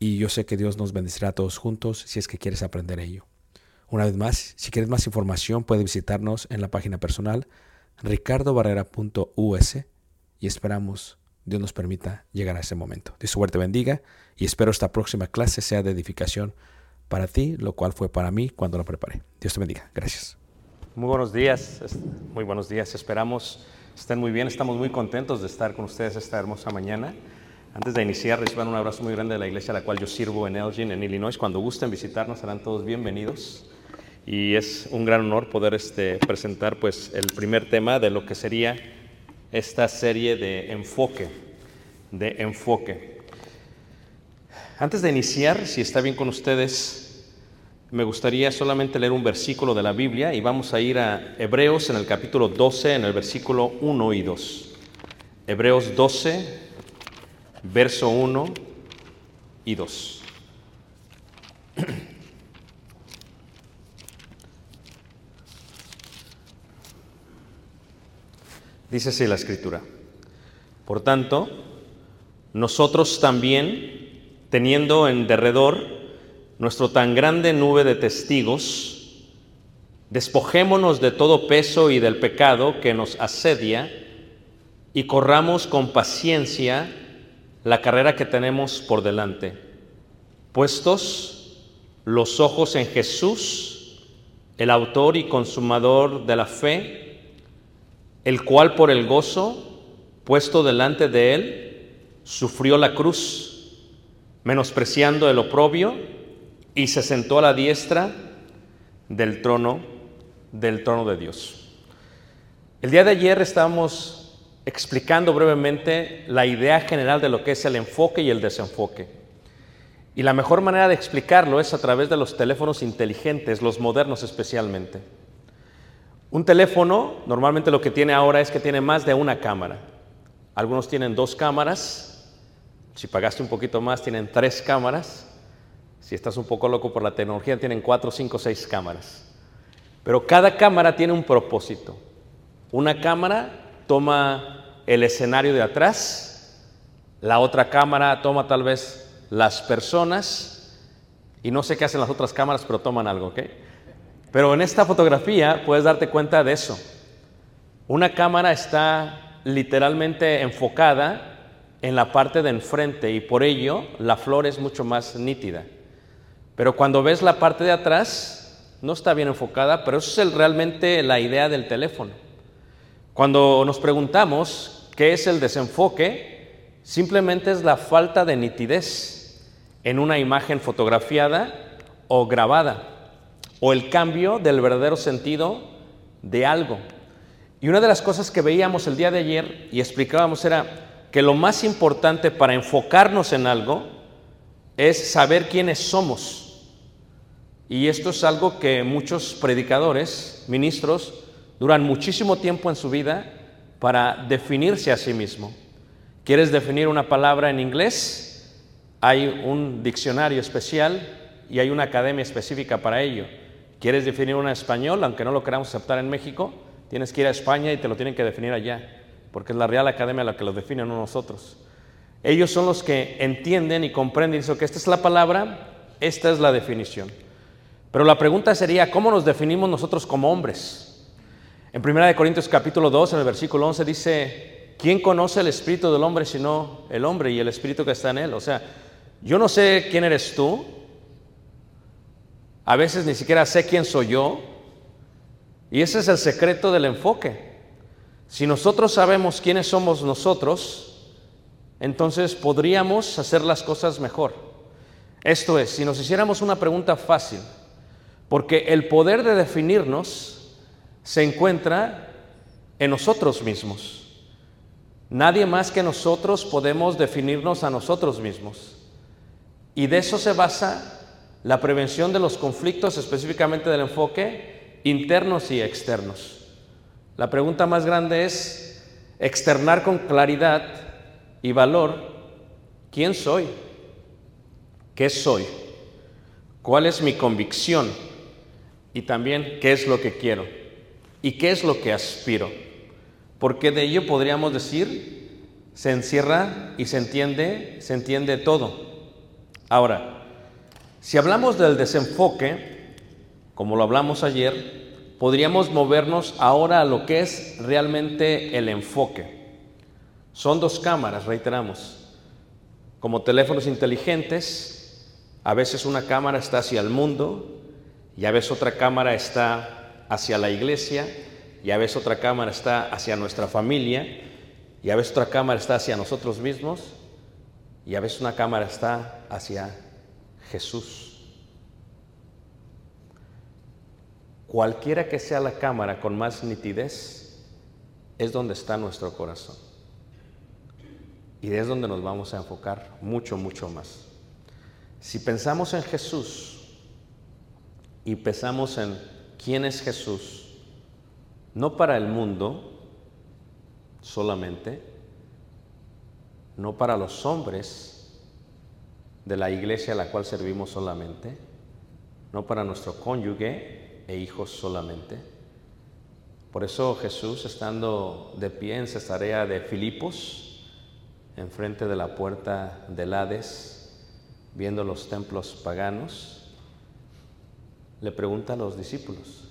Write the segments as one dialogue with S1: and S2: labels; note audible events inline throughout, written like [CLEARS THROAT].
S1: y yo sé que Dios nos bendecirá a todos juntos si es que quieres aprender ello. Una vez más, si quieres más información, puedes visitarnos en la página personal ricardobarrera.us y esperamos Dios nos permita llegar a ese momento. Dios suerte bendiga y espero esta próxima clase sea de edificación para ti, lo cual fue para mí cuando la preparé. Dios te bendiga. Gracias.
S2: Muy buenos días, muy buenos días. Esperamos estén muy bien. Estamos muy contentos de estar con ustedes esta hermosa mañana. Antes de iniciar, reciban un abrazo muy grande de la iglesia a la cual yo sirvo en Elgin, en Illinois. Cuando gusten visitarnos, serán todos bienvenidos. Y es un gran honor poder este, presentar pues, el primer tema de lo que sería esta serie de enfoque, de enfoque. Antes de iniciar, si está bien con ustedes, me gustaría solamente leer un versículo de la Biblia y vamos a ir a Hebreos en el capítulo 12, en el versículo 1 y 2. Hebreos 12, verso 1 y 2. [CLEARS THROAT] Dice así la escritura. Por tanto, nosotros también, teniendo en derredor nuestro tan grande nube de testigos, despojémonos de todo peso y del pecado que nos asedia y corramos con paciencia
S1: la carrera que tenemos por delante, puestos los ojos en Jesús, el autor y consumador de la fe, el cual por el gozo puesto delante de él, sufrió la cruz, menospreciando el oprobio, y se sentó a la diestra del trono, del trono de Dios. El día de ayer estábamos explicando brevemente la idea general de lo que es el enfoque y el desenfoque. Y la mejor manera de explicarlo es a través de los teléfonos inteligentes, los modernos especialmente. Un teléfono normalmente lo que tiene ahora es que tiene más de una cámara. Algunos tienen dos cámaras, si pagaste un poquito más tienen tres cámaras, si estás un poco loco por la tecnología tienen cuatro, cinco, seis cámaras. Pero cada cámara tiene un propósito. Una cámara toma el escenario de atrás, la otra cámara toma tal vez las personas y no sé qué hacen las otras cámaras, pero toman algo, ¿ok? Pero en esta fotografía puedes darte cuenta de eso. Una cámara está literalmente enfocada en la parte de enfrente y por ello la flor es mucho más nítida. Pero cuando ves la parte de atrás, no está bien enfocada, pero eso es realmente la idea del teléfono. Cuando nos preguntamos qué es el desenfoque, simplemente es la falta de nitidez en una imagen fotografiada o grabada, o el cambio del verdadero sentido de algo. Y una de las cosas que veíamos el día de ayer y explicábamos era que lo más importante para enfocarnos en algo es saber quiénes somos. Y esto es algo que muchos predicadores, ministros, duran muchísimo tiempo en su vida para definirse a sí mismo. ¿Quieres definir una palabra en inglés? Hay un diccionario especial y hay una academia específica para ello. ¿Quieres definir una en español? Aunque no lo queramos aceptar en México, tienes que ir a España y te lo tienen que definir allá, porque es la Real Academia la que lo define, no nosotros. Ellos son los que entienden y comprenden dicen que esta es la palabra, esta es la definición. Pero la pregunta sería, ¿cómo nos definimos nosotros como hombres? En 1 Corintios capítulo 2, en el versículo 11 dice, ¿quién conoce el espíritu del hombre sino el hombre y el espíritu que está en él? O sea, yo no sé quién eres tú, a veces ni siquiera sé quién soy yo, y ese es el secreto del enfoque. Si nosotros sabemos quiénes somos nosotros, entonces podríamos hacer las cosas mejor. Esto es, si nos hiciéramos una pregunta fácil, porque el poder de definirnos se encuentra en nosotros mismos. Nadie más que nosotros podemos definirnos a nosotros mismos. Y de eso se basa la prevención de los conflictos, específicamente del enfoque internos y externos. La pregunta más grande es externar con claridad y valor quién soy, qué soy, cuál es mi convicción y también qué es lo que quiero. ¿Y qué es lo que aspiro? Porque de ello podríamos decir, se encierra y se entiende, se entiende todo. Ahora, si hablamos del desenfoque, como lo hablamos ayer, podríamos movernos ahora a lo que es realmente el enfoque. Son dos cámaras, reiteramos. Como teléfonos inteligentes, a veces una cámara está hacia el mundo y a veces otra cámara está hacia la iglesia y a veces otra cámara está hacia nuestra familia y a veces otra cámara está hacia nosotros mismos y a veces una cámara está hacia Jesús. Cualquiera que sea la cámara con más nitidez es donde está nuestro corazón. Y es donde nos vamos a enfocar mucho, mucho más. Si pensamos en Jesús y pensamos en quién es Jesús, no para el mundo solamente, no para los hombres de la iglesia a la cual servimos solamente, no para nuestro cónyuge e hijos solamente. Por eso Jesús, estando de pie en Cesarea de Filipos, enfrente de la puerta del Hades, viendo los templos paganos, le pregunta a los discípulos,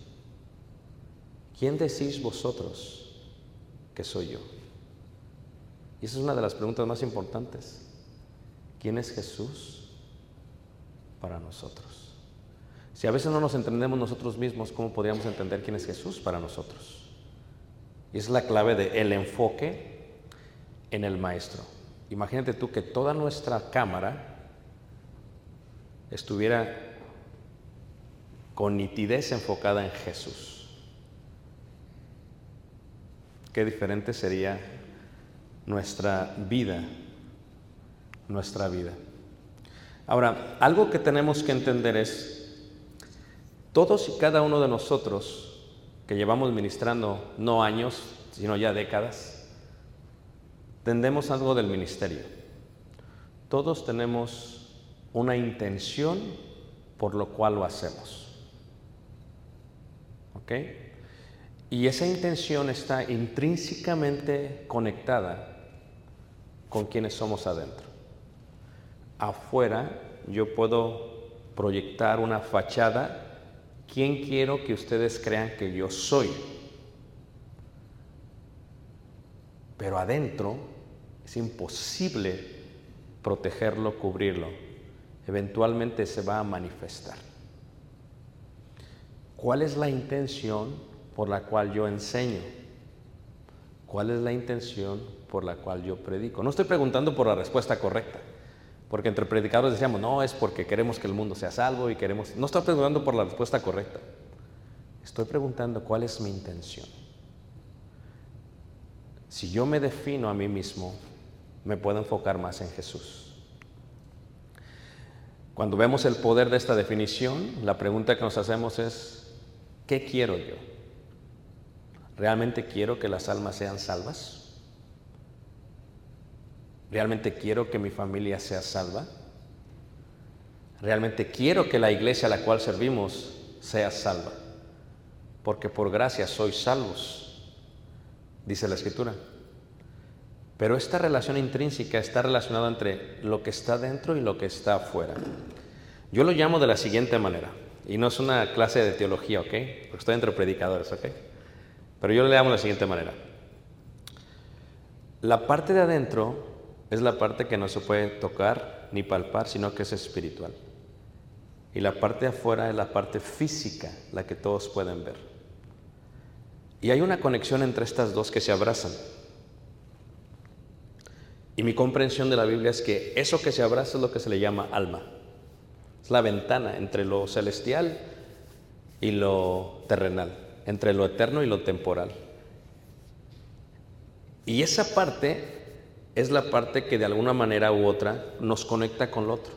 S1: ¿quién decís vosotros que soy yo? Y esa es una de las preguntas más importantes. quién es Jesús para nosotros. Si a veces no nos entendemos nosotros mismos, ¿cómo podríamos entender quién es Jesús para nosotros? Y es la clave del el enfoque en el maestro. Imagínate tú que toda nuestra cámara estuviera con nitidez enfocada en Jesús. Qué diferente sería nuestra vida, nuestra vida. Ahora, algo que tenemos que entender es, todos y cada uno de nosotros que llevamos ministrando no años, sino ya décadas, tendemos algo del ministerio. Todos tenemos una intención por lo cual lo hacemos. Y esa intención está intrínsecamente conectada con quienes somos adentro. Afuera yo puedo proyectar una fachada. ¿Quién quiero que ustedes crean que yo soy? Pero adentro es imposible protegerlo, cubrirlo. Eventualmente se va a manifestar. ¿Cuál es la intención por la cual yo enseño? ¿Cuál es la intención por la cual yo predico? No estoy preguntando por la respuesta correcta, porque entre predicadores decíamos, no, es porque queremos que el mundo sea salvo y queremos... No estoy preguntando por la respuesta correcta, estoy preguntando cuál es mi intención. Si yo me defino a mí mismo, me puedo enfocar más en Jesús. Cuando vemos el poder de esta definición, la pregunta que nos hacemos es, ¿qué quiero yo? ¿Realmente quiero que las almas sean salvas? ¿Realmente quiero que mi familia sea salva? ¿Realmente quiero que la iglesia a la cual servimos sea salva? Porque por gracia sois salvos, dice la escritura. Pero esta relación intrínseca está relacionada entre lo que está dentro y lo que está afuera. Yo lo llamo de la siguiente manera, y no es una clase de teología, ¿ok? Porque estoy entre predicadores, ¿ok? Pero yo le llamo de la siguiente manera. La parte de adentro es la parte que no se puede tocar ni palpar, sino que es espiritual. Y la parte de afuera es la parte física, la que todos pueden ver. Y hay una conexión entre estas dos que se abrazan. Y mi comprensión de la Biblia es que eso que se abraza es lo que se le llama alma. Es la ventana entre lo celestial y lo terrenal, entre lo eterno y lo temporal. Y esa parte es la parte que de alguna manera u otra nos conecta con lo otro.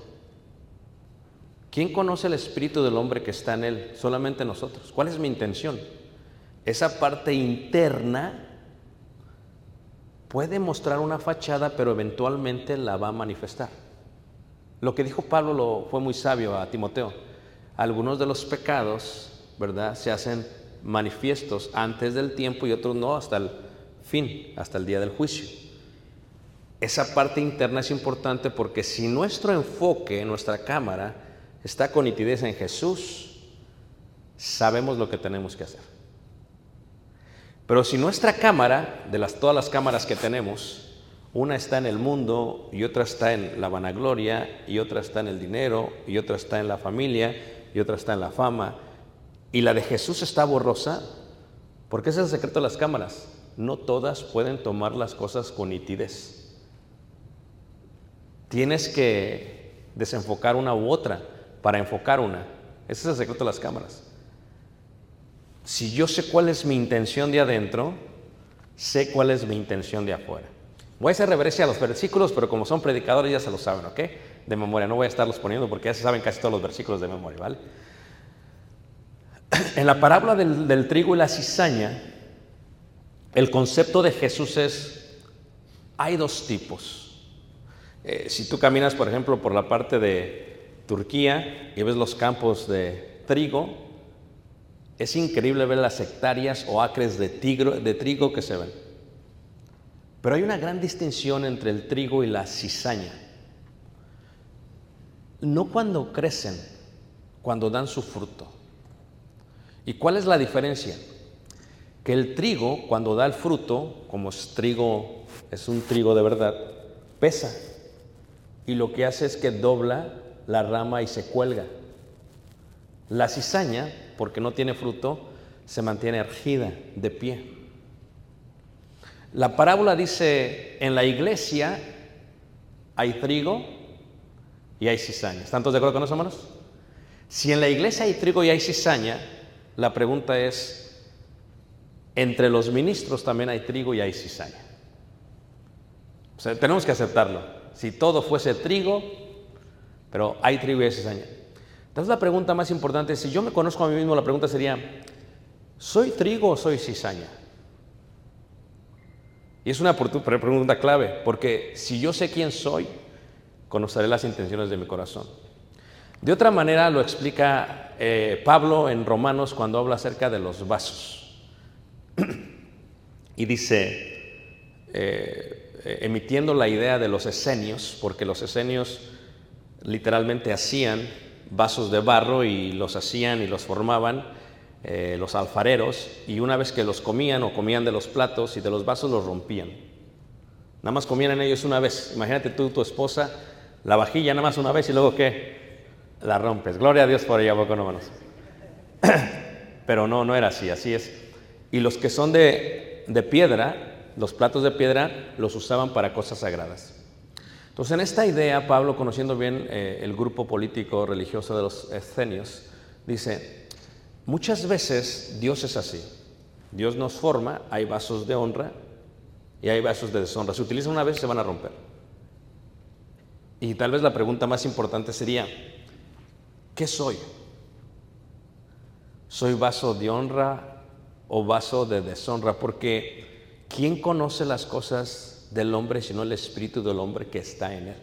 S1: ¿Quién conoce el espíritu del hombre que está en él? Solamente nosotros. ¿Cuál es mi intención? Esa parte interna puede mostrar una fachada, pero eventualmente la va a manifestar. Lo que dijo Pablo lo, fue muy sabio a Timoteo. Algunos de los pecados, ¿verdad?, se hacen manifiestos antes del tiempo y otros no hasta el fin, hasta el día del juicio. Esa parte interna es importante porque si nuestro enfoque, nuestra cámara, está con nitidez en Jesús, sabemos lo que tenemos que hacer. Pero si nuestra cámara, de las, todas las cámaras que tenemos, una está en el mundo y otra está en la vanagloria y otra está en el dinero y otra está en la familia y otra está en la fama, y la de Jesús está borrosa, porque ese es el secreto de las cámaras. No todas pueden tomar las cosas con nitidez. Tienes que desenfocar una u otra para enfocar una. Ese es el secreto de las cámaras. Si yo sé cuál es mi intención de adentro, sé cuál es mi intención de afuera. Voy a hacer reverencia a los versículos, pero como son predicadores ya se lo saben, ¿ok? De memoria, no voy a estarlos poniendo porque ya se saben casi todos los versículos de memoria, ¿vale? [CLEARS THROAT] En la parábola del, trigo y la cizaña, el concepto de Jesús es, hay dos tipos. Eh, si tú caminas, por ejemplo, por la parte de Turquía y ves los campos de trigo, es increíble ver las hectáreas o acres de trigo que se ven. Pero hay una gran distinción entre el trigo y la cizaña. No cuando crecen, cuando dan su fruto. ¿Y cuál es la diferencia? Que el trigo, cuando da el fruto, como es trigo, es un trigo de verdad, pesa. y lo que hace es que dobla la rama y se cuelga. La cizaña, porque no tiene fruto, se mantiene ergida, de pie. La parábola dice, en la iglesia hay trigo y hay cizaña. ¿Están todos de acuerdo con eso, hermanos? Si en la iglesia hay trigo y hay cizaña, la pregunta es, entre los ministros también hay trigo y hay cizaña. Tenemos que aceptarlo. Si todo fuese trigo, pero hay trigo y hay cizaña. Entonces la pregunta más importante, si yo me conozco a mí mismo, la pregunta sería, ¿soy trigo o soy cizaña? Y es una pregunta clave, porque si yo sé quién soy, conoceré las intenciones de mi corazón. De otra manera lo explica eh, Pablo en Romanos cuando habla acerca de los vasos. [CLEARS THROAT] y dice, eh, emitiendo la idea de los esenios, porque los esenios literalmente hacían vasos de barro y los hacían y los formaban eh, los alfareros y una vez que los comían o comían de los platos y de los vasos los rompían. Nada más comían en ellos una vez. Imagínate tú, tu esposa, la vajilla nada más una vez y luego qué? La rompes. Gloria a Dios por ella, poco no manos. [COUGHS] Pero no, no era así, así es. Y los que son de, de piedra, los platos de piedra, los usaban para cosas sagradas. Entonces, en esta idea, Pablo, conociendo bien eh, el grupo político religioso de los escenios, dice, muchas veces Dios es así. Dios nos forma, hay vasos de honra y hay vasos de deshonra. Se utilizan una vez se van a romper. Y tal vez la pregunta más importante sería, ¿qué soy? ¿Soy vaso de honra o vaso de deshonra? Porque ¿quién conoce las cosas del hombre, sino el espíritu del hombre que está en él.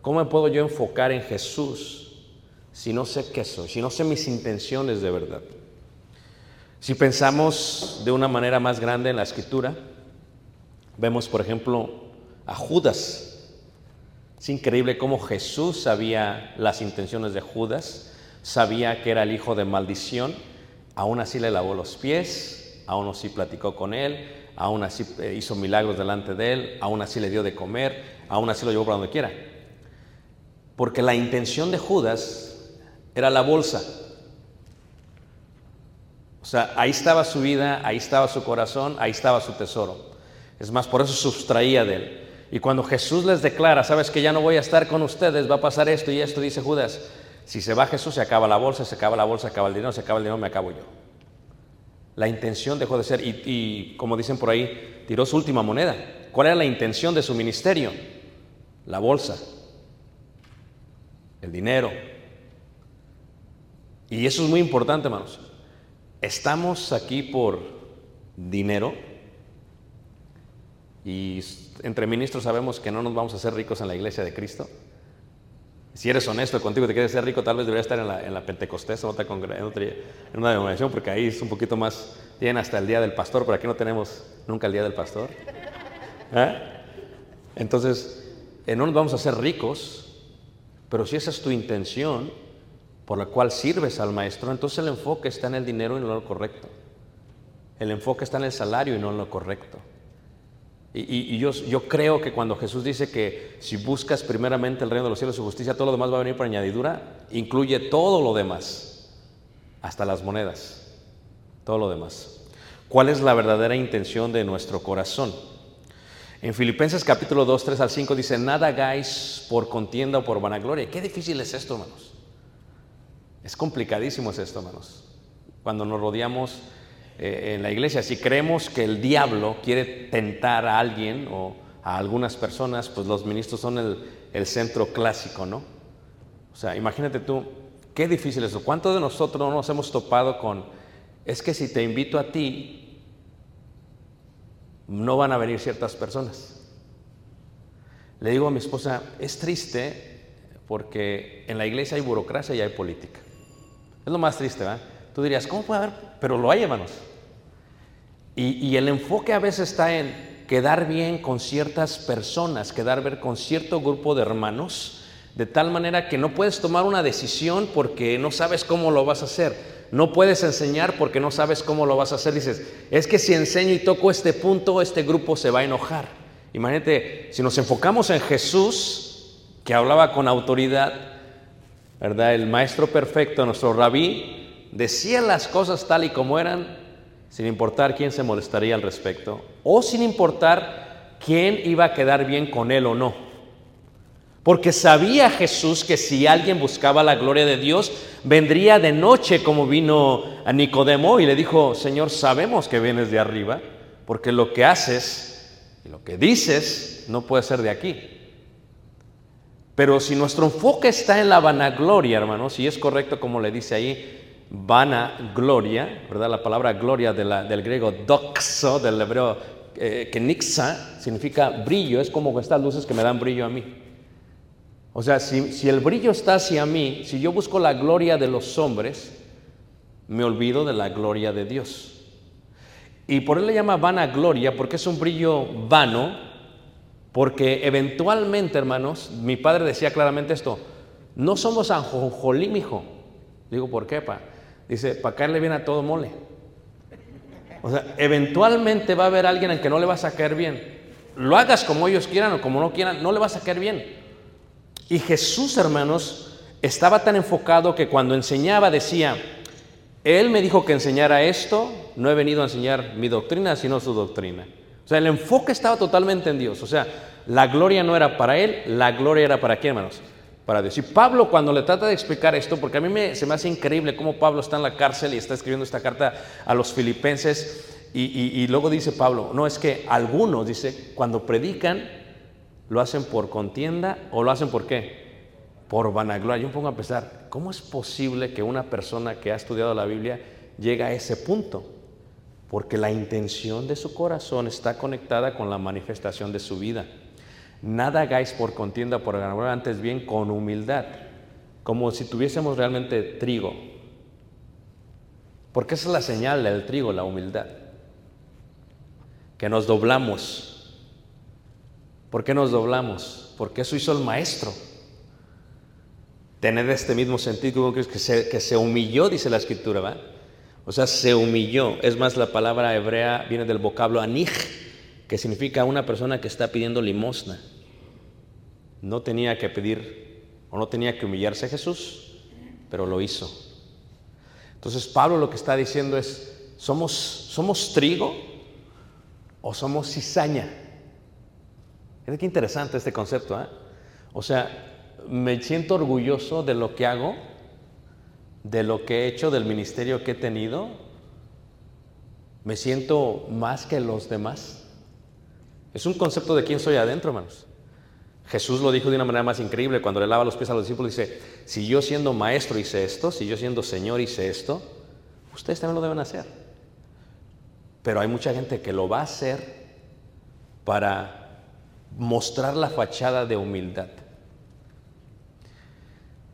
S1: ¿Cómo me puedo yo enfocar en Jesús si no sé qué soy, si no sé mis intenciones de verdad? Si pensamos de una manera más grande en la escritura, vemos por ejemplo a Judas. Es increíble cómo Jesús sabía las intenciones de Judas, sabía que era el hijo de maldición, aún así le lavó los pies, aún así platicó con él, aún así eh, hizo milagros delante de él, aún así le dio de comer, aún así lo llevó para donde quiera. Porque la intención de Judas era la bolsa. O sea, ahí estaba su vida, ahí estaba su corazón, ahí estaba su tesoro. Es más, por eso sustraía de él. Y cuando Jesús les declara, sabes que ya no voy a estar con ustedes, va a pasar esto y esto, dice Judas, si se va Jesús, se acaba la bolsa, se acaba la bolsa, se acaba el dinero, se acaba el dinero, me acabo yo. La intención dejó de ser y, como dicen por ahí, tiró su última moneda. ¿Cuál era la intención de su ministerio? La bolsa, el dinero. Y eso es muy importante, hermanos. Estamos aquí por dinero y entre ministros sabemos que no nos vamos a hacer ricos en la iglesia de Cristo. Si eres honesto contigo y te quieres ser rico, tal vez deberías estar en la, en la Pentecostés, en, otra, en, una denominación, porque ahí es un poquito más, tienen hasta el día del pastor, pero aquí no tenemos nunca el día del pastor. ¿Eh? Entonces, eh, no nos vamos a hacer ricos, pero si esa es tu intención por la cual sirves al maestro, entonces el enfoque está en el dinero y no en lo correcto. El enfoque está en el salario y no en lo correcto. Y, yo, yo, creo que cuando Jesús dice que si buscas primeramente el reino de los cielos y su justicia, todo lo demás va a venir por añadidura, incluye todo lo demás, hasta las monedas, todo lo demás. ¿Cuál es la verdadera intención de nuestro corazón? En Filipenses capítulo 2, 3 al 5 dice, nada hagáis por contienda o por vanagloria. Qué difícil es esto, hermanos. Es complicadísimo es esto, hermanos. Cuando nos rodeamos eh, en la iglesia. Si creemos que el diablo quiere tentar a alguien o a algunas personas, pues los ministros son el, centro clásico, ¿no? O sea, imagínate tú, qué difícil eso. ¿Cuántos de nosotros no nos hemos topado con, es que si te invito a ti, no van a venir ciertas personas? Le digo a mi esposa, es triste porque en la iglesia hay burocracia y hay política. Es lo más triste, ¿verdad? Tú dirías, ¿cómo puede haber? Pero lo hay, hermanos. Y, el enfoque a veces está en quedar bien con ciertas personas, quedar bien con cierto grupo de hermanos, de tal manera que no puedes tomar una decisión porque no sabes cómo lo vas a hacer. No puedes enseñar porque no sabes cómo lo vas a hacer. Dices, es que si enseño y toco este punto, este grupo se va a enojar. Imagínate, si nos enfocamos en Jesús, que hablaba con autoridad, ¿verdad? El maestro perfecto, nuestro rabí, decía las cosas tal y como eran, sin importar quién se molestaría al respecto, o sin importar quién iba a quedar bien con él o no. Porque sabía Jesús que si alguien buscaba la gloria de Dios, vendría de noche como vino a Nicodemo y le dijo, Señor, sabemos que vienes de arriba, porque lo que haces y lo que dices no puede ser de aquí. Pero si nuestro enfoque está en la vanagloria, hermanos, y es correcto como le dice ahí, vanagloria, ¿verdad? La palabra gloria del griego doxo, del hebreo eh, kenixa, significa brillo, es como estas luces que me dan brillo a mí. O sea, si, si el brillo está hacia mí, si yo busco la gloria de los hombres, me olvido de la gloria de Dios. Y por él le llama vanagloria porque es un brillo vano, porque eventualmente, hermanos, mi padre decía claramente esto, no somos anjonjolí, mijo. Digo, ¿por qué, pa? Dice, para caerle bien a todo mole. O sea, eventualmente va a haber alguien en que no le vas a caer bien. Lo hagas como ellos quieran o como no quieran, no le vas a caer bien. Y Jesús, hermanos, estaba tan enfocado que cuando enseñaba decía, Él me dijo que enseñara esto, no he venido a enseñar mi doctrina, sino su doctrina. O sea, el enfoque estaba totalmente en Dios. O sea, la gloria no era para Él, la gloria era para quién, hermanos? Para Dios. Y Pablo cuando le trata de explicar esto, porque a mí me, se me hace increíble cómo Pablo está en la cárcel y está escribiendo esta carta a los filipenses, y, luego dice Pablo, no, es que algunos, dice, cuando predican, lo hacen por contienda o lo hacen por qué? Por vanagloria. Yo me pongo a pensar, ¿cómo es posible que una persona que ha estudiado la Biblia llegue a ese punto? Porque la intención de su corazón está conectada con la manifestación de su vida. Nada hagáis por contienda, por vanagloria, antes bien con humildad, como si tuviésemos realmente trigo. Porque esa es la señal del trigo, la humildad. Que nos doblamos ¿Por qué nos doblamos? Porque eso hizo el maestro. Tener este mismo sentido que, se, que se humilló, dice la escritura, ¿va? O sea, se humilló. Es más, la palabra hebrea viene del vocablo anij, que significa una persona que está pidiendo limosna. No tenía que pedir o no tenía que humillarse a Jesús, pero lo hizo. Entonces Pablo lo que está diciendo es, ¿somos, somos trigo o somos cizaña? Fíjate qué interesante este concepto. ¿eh? O sea, me siento orgulloso de lo que hago, de lo que he hecho, del ministerio que he tenido. Me siento más que los demás. Es un concepto de quién soy adentro, hermanos. Jesús lo dijo de una manera más increíble cuando le lava los pies a los discípulos. Dice, si yo siendo maestro hice esto, si yo siendo Señor hice esto, ustedes también lo deben hacer. Pero hay mucha gente que lo va a hacer para mostrar la fachada de humildad.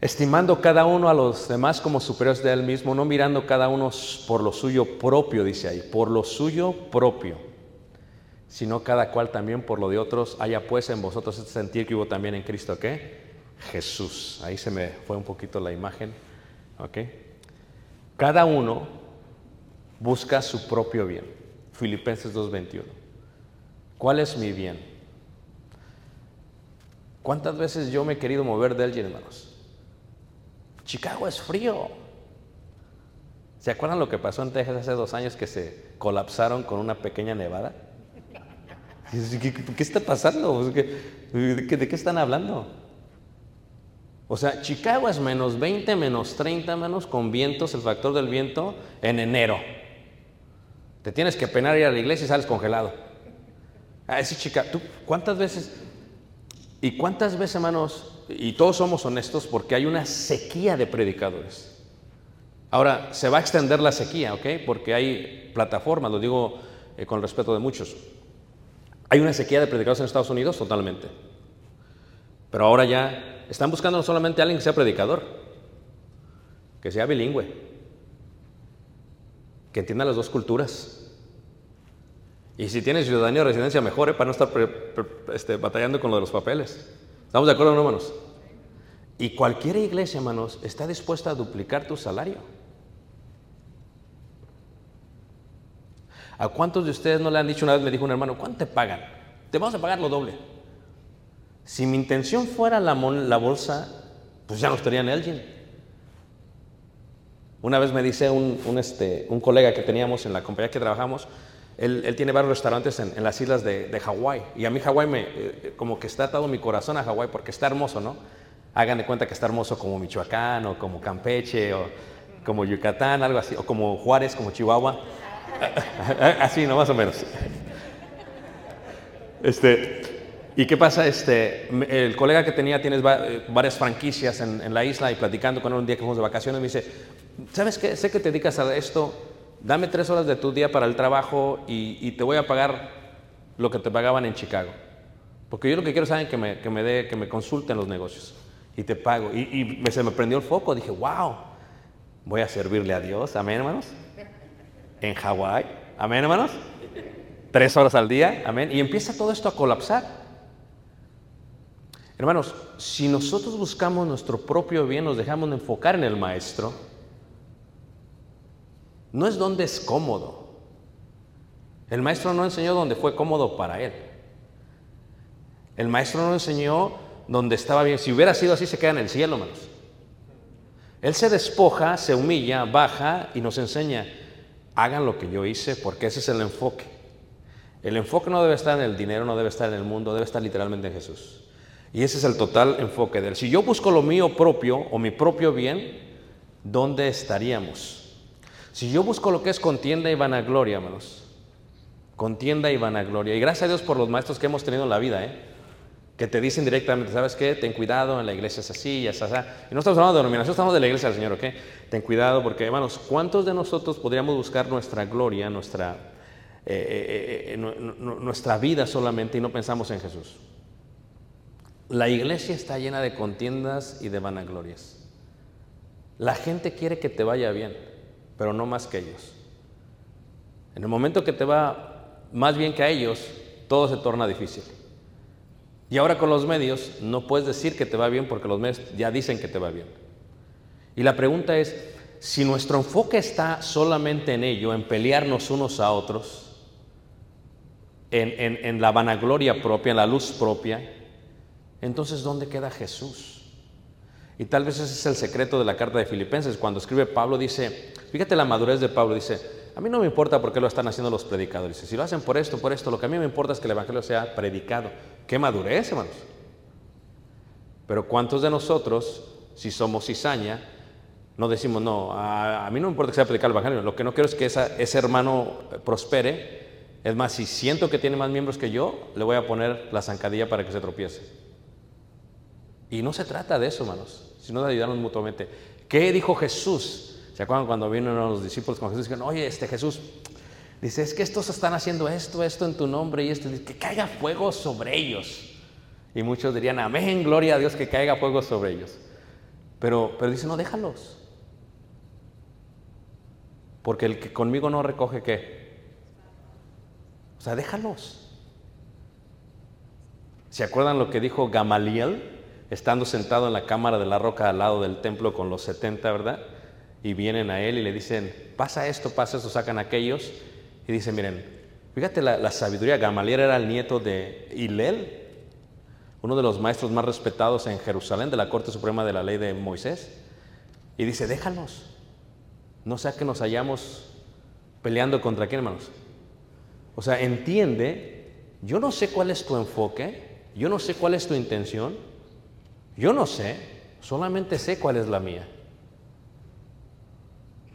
S1: Estimando cada uno a los demás como superiores de él mismo, no mirando cada uno por lo suyo propio, dice ahí, por lo suyo propio, sino cada cual también por lo de otros. Haya pues en vosotros este sentir que hubo también en Cristo, ¿qué? Jesús. Ahí se me fue un poquito la imagen, ¿ok? Cada uno busca su propio bien. Filipenses 2.21. ¿Cuál es mi bien? ¿Cuántas veces yo me he querido mover de alguien, hermanos? Chicago es frío. ¿Se acuerdan lo que pasó en Texas hace dos años que se colapsaron con una pequeña nevada? ¿Qué, está pasando? ¿De qué, ¿De qué están hablando? O sea, Chicago es menos 20, menos 30, menos con vientos, el factor del viento, en enero. Te tienes que penar ir a la iglesia y sales congelado. Ah, ese Chicago, ¿tú cuántas veces? ¿Y cuántas veces, hermanos? Y todos somos honestos porque hay una sequía de predicadores. Ahora, se va a extender la sequía, ¿ok? Porque hay plataformas, lo digo eh, con respeto de muchos. Hay una sequía de predicadores en Estados Unidos, totalmente. Pero ahora ya están buscando no solamente a alguien que sea predicador, que sea bilingüe, que entienda las dos culturas. Y si tiene ciudadanía o residencia, mejor, ¿eh? para no estar este, batallando con lo de los papeles. ¿Estamos de acuerdo, no, hermanos? Y cualquier iglesia, hermanos, está dispuesta a duplicar tu salario. ¿A cuántos de ustedes no le han dicho una vez, me dijo un hermano, ¿cuánto te pagan? te vamos a pagar lo doble. Si mi intención fuera la, bolsa, pues ya no estaría en Elgin. Una vez me dice este, un colega que teníamos en la compañía que trabajamos, él, tiene varios restaurantes en, las islas de, de Hawái. Y a mí Hawái me, eh, como que está atado mi corazón a Hawái porque está hermoso, ¿no? Hagan de cuenta que está hermoso como Michoacán o como Campeche o como Yucatán, algo así, o como Juárez, como Chihuahua. [LAUGHS] así, ¿no? Más o menos. Este, ¿Y qué pasa? Este, el colega que tenía tiene eh, varias franquicias en, en la isla y platicando con él un día que fuimos de vacaciones me dice, ¿sabes qué? Sé que te dedicas a esto, dame tres horas de tu día para el trabajo y, te voy a pagar lo que te pagaban en Chicago. Porque yo lo que quiero es que me, que me, dé, que me consulten los negocios y te pago. Y, y me- se me prendió el foco, dije, wow, voy a servirle a Dios, amén hermanos. En Hawái, amén hermanos. Tres horas al día, amén. Y empieza todo esto a colapsar. Hermanos, si nosotros buscamos nuestro propio bien, nos dejamos de enfocar en el Maestro, no es donde es cómodo. El Maestro no enseñó donde fue cómodo para él. El Maestro no enseñó donde estaba bien. Si hubiera sido así, se queda en el cielo, hermanos. Él se despoja, se humilla, baja y nos enseña, hagan lo que yo hice, porque ese es el enfoque. El enfoque no debe estar en el dinero, no debe estar en el mundo, debe estar literalmente en Jesús. Y ese es el total enfoque de él. Si yo busco lo mío propio o mi propio bien, ¿dónde estaríamos? Si yo busco lo que es contienda y vanagloria, hermanos, contienda y vanagloria. Y gracias a Dios por los maestros que hemos tenido en la vida, ¿eh? que te dicen directamente, ¿sabes qué? Ten cuidado, en la iglesia es así, ya está, así. Y no estamos hablando de denominación, estamos de la iglesia del Señor, ¿ok? Ten cuidado porque, hermanos, ¿cuántos de nosotros podríamos buscar nuestra gloria, nuestra, eh, eh, eh, nu- nu- nuestra vida solamente y no pensamos en Jesús? La iglesia está llena de contiendas y de vanaglorias. La gente quiere que te vaya bien, pero no más que ellos. En el momento que te va más bien que a ellos, todo se torna difícil. Y ahora con los medios no puedes decir que te va bien porque los medios ya dicen que te va bien. Y la pregunta es, si nuestro enfoque está solamente en ello, en pelearnos unos a otros, en, en- la vanagloria propia, en la luz propia, entonces ¿dónde queda Jesús? Y tal vez ese es el secreto de la carta de Filipenses. Cuando escribe Pablo dice, fíjate la madurez de Pablo, dice, a mí no me importa por qué lo están haciendo los predicadores. Si lo hacen por esto, por esto, lo que a mí me importa es que el Evangelio sea predicado. ¡Qué madurez, hermanos! Pero ¿cuántos de nosotros, si somos cizaña, no decimos, no, a, mí no me importa que sea predicado el Evangelio, lo que no quiero es que ese hermano prospere. Es más, si siento que tiene más miembros que yo, le voy a poner la zancadilla para que se tropiece. Y no se trata de eso, hermanos, sino de ayudarnos mutuamente. ¿Qué dijo Jesús? ¿Se acuerdan cuando vinieron los discípulos con Jesús y dijeron, oye, este Jesús, dice, es que estos están haciendo esto, esto en tu nombre y esto, que caiga fuego sobre ellos. Y muchos dirían, amén, gloria a Dios, que caiga fuego sobre ellos. Pero, pero dice, no, déjalos. Porque el que conmigo no recoge, ¿qué? O sea, déjalos. ¿Se acuerdan lo que dijo Gamaliel? Estando sentado en la cámara de la roca al lado del templo con los 70, ¿verdad? Y vienen a él y le dicen, pasa esto, pasa esto, sacan aquellos. Y dicen, miren, fíjate la, la sabiduría. Gamaliel era el nieto de Hilel, uno de los maestros más respetados en Jerusalén, de la Corte Suprema de la Ley de Moisés. Y dice, déjalos. No sea que nos hayamos peleando contra quién, hermanos. O sea, entiende, yo no sé cuál es tu enfoque, yo no sé cuál es tu intención, yo no sé, solamente sé cuál es la mía.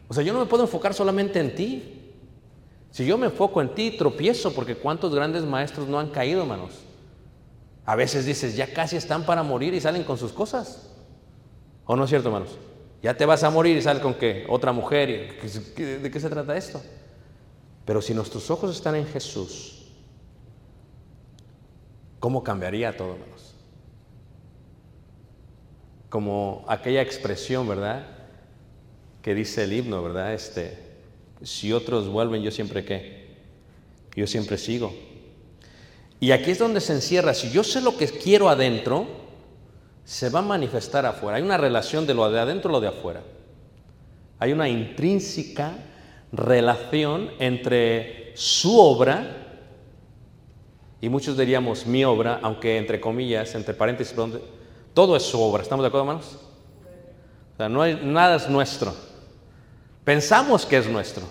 S1: O sea, yo no me puedo enfocar solamente en ti. Si yo me enfoco en ti, tropiezo, porque cuántos grandes maestros no han caído, hermanos. A veces dices, ya casi están para morir y salen con sus cosas. ¿O no es cierto, hermanos? Ya te vas a morir y sales con qué? Otra mujer. y- ¿qué- ¿De qué se trata esto? Pero si nuestros ojos están en Jesús, ¿cómo cambiaría todo? Como aquella expresión, ¿verdad? Que dice el himno, ¿verdad? Este, si otros vuelven, yo siempre qué? Yo siempre sigo. Y aquí es donde se encierra. Si yo sé lo que quiero adentro, se va a manifestar afuera. Hay una relación de lo de adentro y lo de afuera. Hay una intrínseca relación entre su obra Y muchos diríamos mi obra, aunque entre comillas, entre paréntesis, perdón, todo es su obra. ¿Estamos de acuerdo, hermanos? O sea, no hay, nada es nuestro. Pensamos que es nuestro.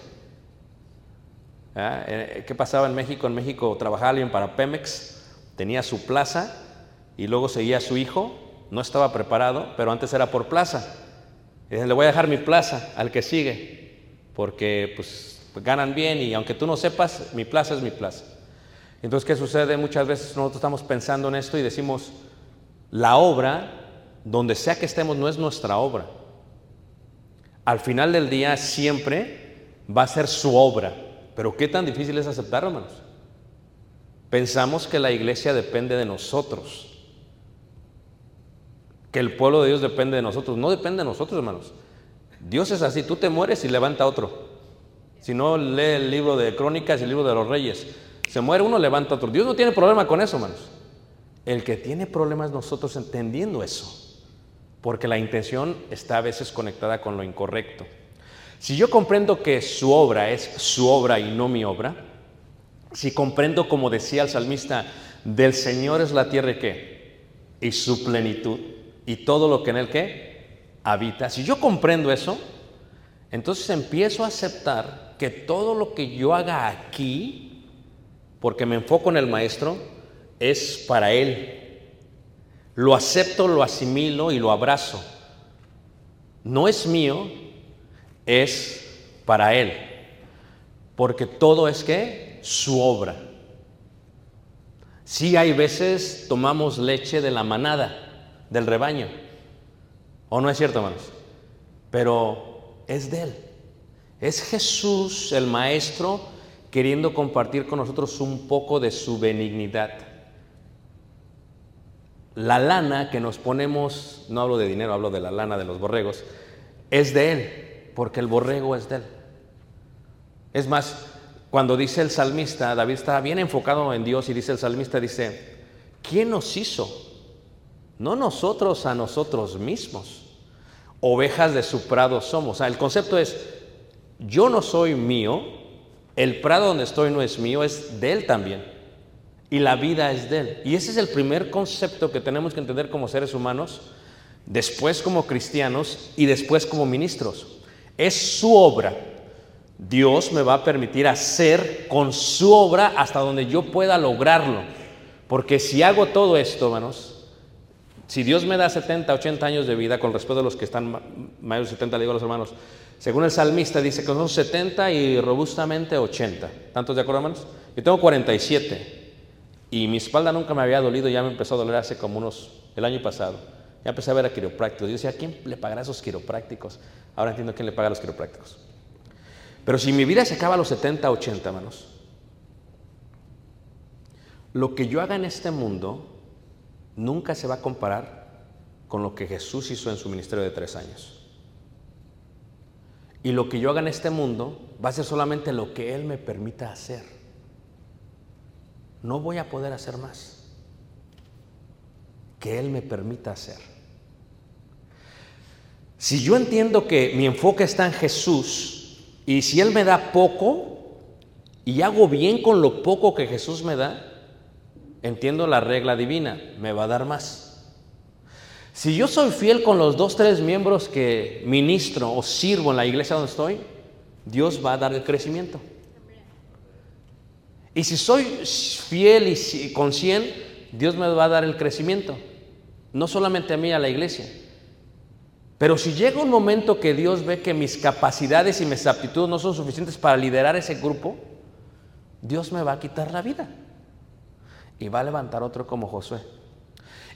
S1: Eh, ¿Qué pasaba en México? En México trabajaba alguien para Pemex, tenía su plaza y luego seguía a su hijo, no estaba preparado, pero antes era por plaza. Y dice, le voy a dejar mi plaza al que sigue, porque pues ganan bien y aunque tú no sepas, mi plaza es mi plaza. Entonces, ¿qué sucede? Muchas veces nosotros estamos pensando en esto y decimos, la obra, donde sea que estemos, no es nuestra obra. Al final del día siempre va a ser su obra. Pero qué tan difícil es aceptar, hermanos. Pensamos que la iglesia depende de nosotros. Que el pueblo de Dios depende de nosotros. No depende de nosotros, hermanos. Dios es así. Tú te mueres y levanta otro. Si no, lee el libro de Crónicas y el libro de los Reyes. Se muere uno, levanta otro. Dios no tiene problema con eso, hermanos. El que tiene problemas nosotros entendiendo eso. Porque la intención está a veces conectada con lo incorrecto. Si yo comprendo que su obra es su obra y no mi obra, si comprendo, como decía el salmista, del Señor es la tierra y qué, y su plenitud, y todo lo que en él qué, habita. Si yo comprendo eso, entonces empiezo a aceptar que todo lo que yo haga aquí, porque me enfoco en el Maestro, es para Él. Lo acepto, lo asimilo y lo abrazo. No es mío, es para Él. Porque todo es que su obra. Sí hay veces tomamos leche de la manada, del rebaño. ¿O no es cierto, hermanos? Pero es de Él. Es Jesús, el Maestro, queriendo compartir con nosotros un poco de su benignidad. La lana que nos ponemos, no hablo de dinero, hablo de la lana de los borregos, es de Él, porque el borrego es de Él. Es más, cuando dice el salmista, David está bien enfocado en Dios y dice el salmista, dice, ¿quién nos hizo? No nosotros a nosotros mismos. Ovejas de su prado somos. O sea, el concepto es, yo no soy mío, el prado donde estoy no es mío, es de Él también. Y la vida es de Él. Y ese es el primer concepto que tenemos que entender como seres humanos, después como cristianos y después como ministros. Es su obra. Dios me va a permitir hacer con su obra hasta donde yo pueda lograrlo. Porque si hago todo esto, hermanos, si Dios me da 70, 80 años de vida, con respeto a los que están mayores de 70, le digo a los hermanos, según el salmista dice que son 70 y robustamente 80. ¿Tantos de acuerdo, hermanos? Yo tengo 47 y mi espalda nunca me había dolido, ya me empezó a doler hace como unos, el año pasado. Ya empecé a ver a quiroprácticos. Yo decía, ¿quién le pagará a esos quiroprácticos? Ahora entiendo quién le paga a los quiroprácticos. Pero si mi vida se acaba a los 70, 80, hermanos, lo que yo haga en este mundo nunca se va a comparar con lo que Jesús hizo en su ministerio de tres años. Y lo que yo haga en este mundo va a ser solamente lo que Él me permita hacer. No voy a poder hacer más que Él me permita hacer. Si yo entiendo que mi enfoque está en Jesús y si Él me da poco y hago bien con lo poco que Jesús me da, entiendo la regla divina, me va a dar más. Si yo soy fiel con los dos, tres miembros que ministro o sirvo en la iglesia donde estoy, Dios va a dar el crecimiento. Y si soy fiel y con 100, Dios me va a dar el crecimiento. No solamente a mí, a la iglesia. Pero si llega un momento que Dios ve que mis capacidades y mis aptitudes no son suficientes para liderar ese grupo, Dios me va a quitar la vida. Y va a levantar otro como Josué.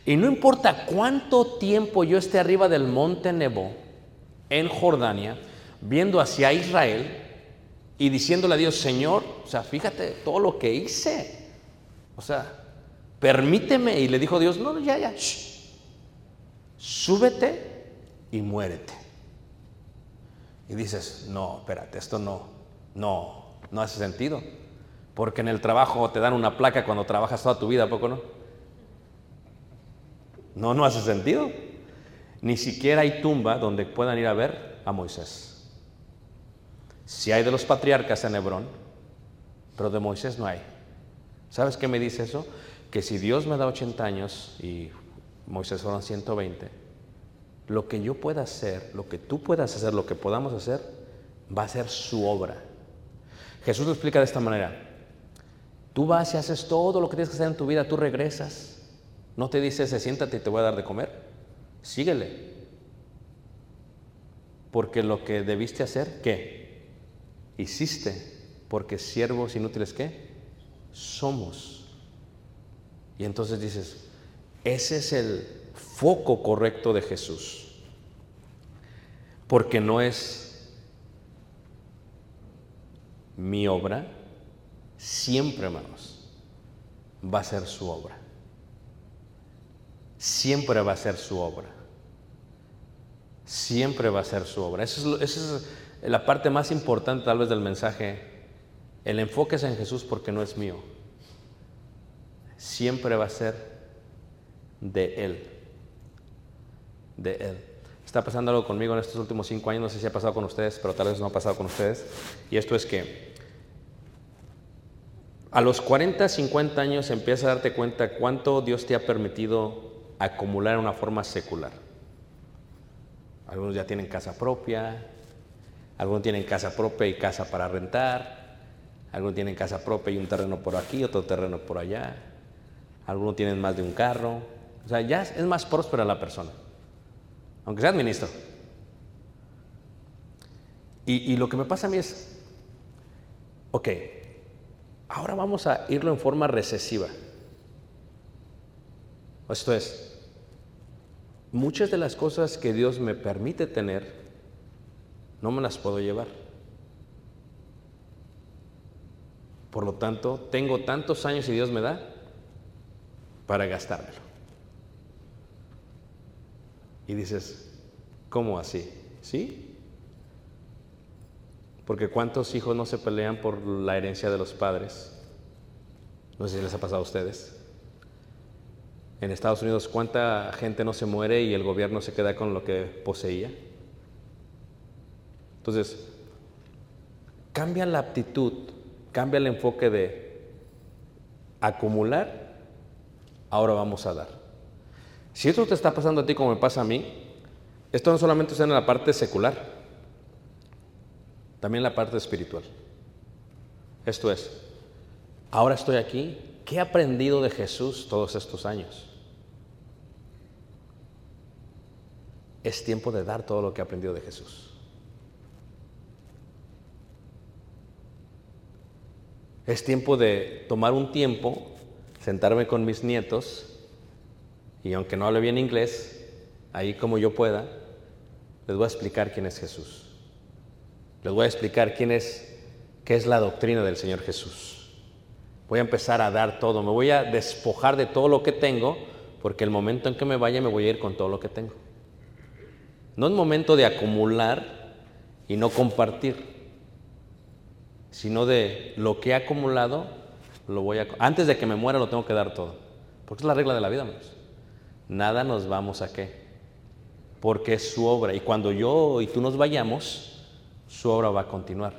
S1: Y no importa cuánto tiempo yo esté arriba del monte Nebo, en Jordania, viendo hacia Israel, y diciéndole a Dios, Señor, o sea, fíjate todo lo que hice. O sea, permíteme. Y le dijo Dios, no, ya, ya, súbete y muérete. Y dices, no, espérate, esto no, no, no hace sentido. Porque en el trabajo te dan una placa cuando trabajas toda tu vida, ¿a poco no? No, no hace sentido. Ni siquiera hay tumba donde puedan ir a ver a Moisés. Si hay de los patriarcas en Hebrón, pero de Moisés no hay. ¿Sabes qué me dice eso? Que si Dios me da 80 años y Moisés fueron 120, lo que yo pueda hacer, lo que tú puedas hacer, lo que podamos hacer, va a ser su obra. Jesús lo explica de esta manera. Tú vas y haces todo lo que tienes que hacer en tu vida, tú regresas. No te dice, "Se, siéntate y te voy a dar de comer. Síguele. Porque lo que debiste hacer, ¿qué? Hiciste. Porque siervos inútiles, ¿qué? Somos. Y entonces dices, ese es el foco correcto de Jesús. Porque no es mi obra, siempre, hermanos, va a ser su obra. Siempre va a ser su obra. Siempre va a ser su obra. Esa es, esa es la parte más importante tal vez del mensaje. El enfoque es en Jesús porque no es mío. Siempre va a ser de Él. De Él. Está pasando algo conmigo en estos últimos cinco años, no sé si ha pasado con ustedes, pero tal vez no ha pasado con ustedes. Y esto es que a los 40, 50 años empiezas a darte cuenta cuánto Dios te ha permitido acumular en una forma secular. Algunos ya tienen casa propia, algunos tienen casa propia y casa para rentar, algunos tienen casa propia y un terreno por aquí, otro terreno por allá, algunos tienen más de un carro. O sea, ya es más próspera la persona, aunque sea ministro. Y, y lo que me pasa a mí es, ok, ahora vamos a irlo en forma recesiva. Esto es, muchas de las cosas que Dios me permite tener, no me las puedo llevar. Por lo tanto, tengo tantos años y Dios me da para gastármelo. Y dices, ¿cómo así? ¿Sí? Porque ¿cuántos hijos no se pelean por la herencia de los padres? No sé si les ha pasado a ustedes. En Estados Unidos, ¿cuánta gente no se muere y el gobierno se queda con lo que poseía? Entonces, cambia la actitud, cambia el enfoque de acumular, ahora vamos a dar. Si esto te está pasando a ti como me pasa a mí, esto no solamente está en la parte secular, también la parte espiritual. Esto es, ahora estoy aquí, ¿qué he aprendido de Jesús todos estos años? Es tiempo de dar todo lo que he aprendido de Jesús. Es tiempo de tomar un tiempo, sentarme con mis nietos y aunque no hable bien inglés, ahí como yo pueda, les voy a explicar quién es Jesús. Les voy a explicar quién es, qué es la doctrina del Señor Jesús. Voy a empezar a dar todo, me voy a despojar de todo lo que tengo, porque el momento en que me vaya me voy a ir con todo lo que tengo. No es momento de acumular y no compartir, sino de lo que he acumulado, lo voy a antes de que me muera lo tengo que dar todo, porque es la regla de la vida, amigos. Nada nos vamos a qué, porque es su obra y cuando yo y tú nos vayamos, su obra va a continuar.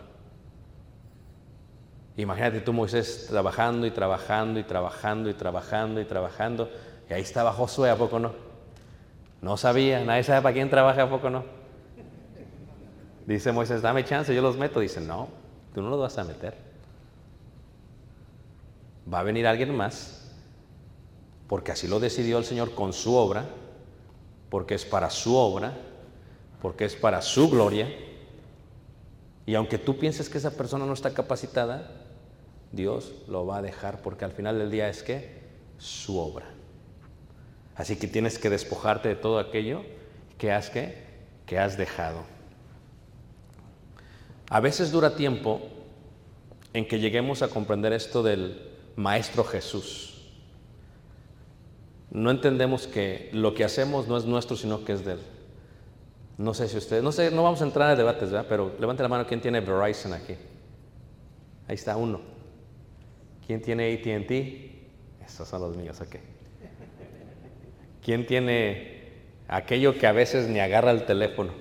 S1: Imagínate tú, Moisés, trabajando y trabajando y trabajando y trabajando y trabajando. Y ahí estaba Josué, ¿a poco no? No sabía, nadie sabe para quién trabaja, ¿a poco no? Dice Moisés, dame chance, yo los meto. Dice, no, tú no los vas a meter. Va a venir alguien más, porque así lo decidió el Señor con su obra, porque es para su obra, porque es para su gloria. Y aunque tú pienses que esa persona no está capacitada, Dios lo va a dejar porque al final del día es que su obra. Así que tienes que despojarte de todo aquello que has que, que has dejado. A veces dura tiempo en que lleguemos a comprender esto del Maestro Jesús. No entendemos que lo que hacemos no es nuestro, sino que es de Él. No sé si ustedes, no sé, no vamos a entrar en debates, ¿verdad? Pero levante la mano quién tiene Verizon aquí. Ahí está uno. ¿Quién tiene ATT? Estos son los míos, ok. ¿Quién tiene aquello que a veces ni agarra el teléfono?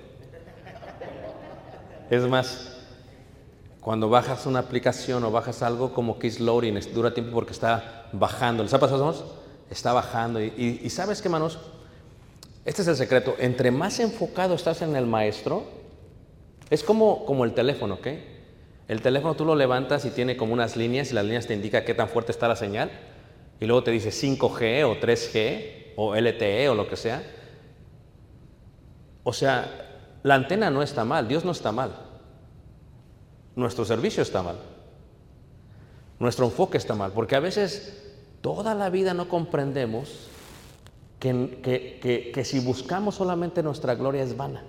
S1: Es más, cuando bajas una aplicación o bajas algo como que es loading, dura tiempo porque está bajando. ¿Les ha pasado? Está bajando. Y, y- y sabes qué, hermanos, este es el secreto. Entre más enfocado estás en el maestro, es como, como el teléfono, ¿ok? El teléfono tú lo levantas y tiene como unas líneas y las líneas te indican qué tan fuerte está la señal. Y luego te dice 5G o 3G o LTE o lo que sea. O sea, la antena no está mal, Dios no está mal. Nuestro servicio está mal. Nuestro enfoque está mal. Porque a veces toda la vida no comprendemos que, que- que- que si buscamos solamente nuestra gloria es vana.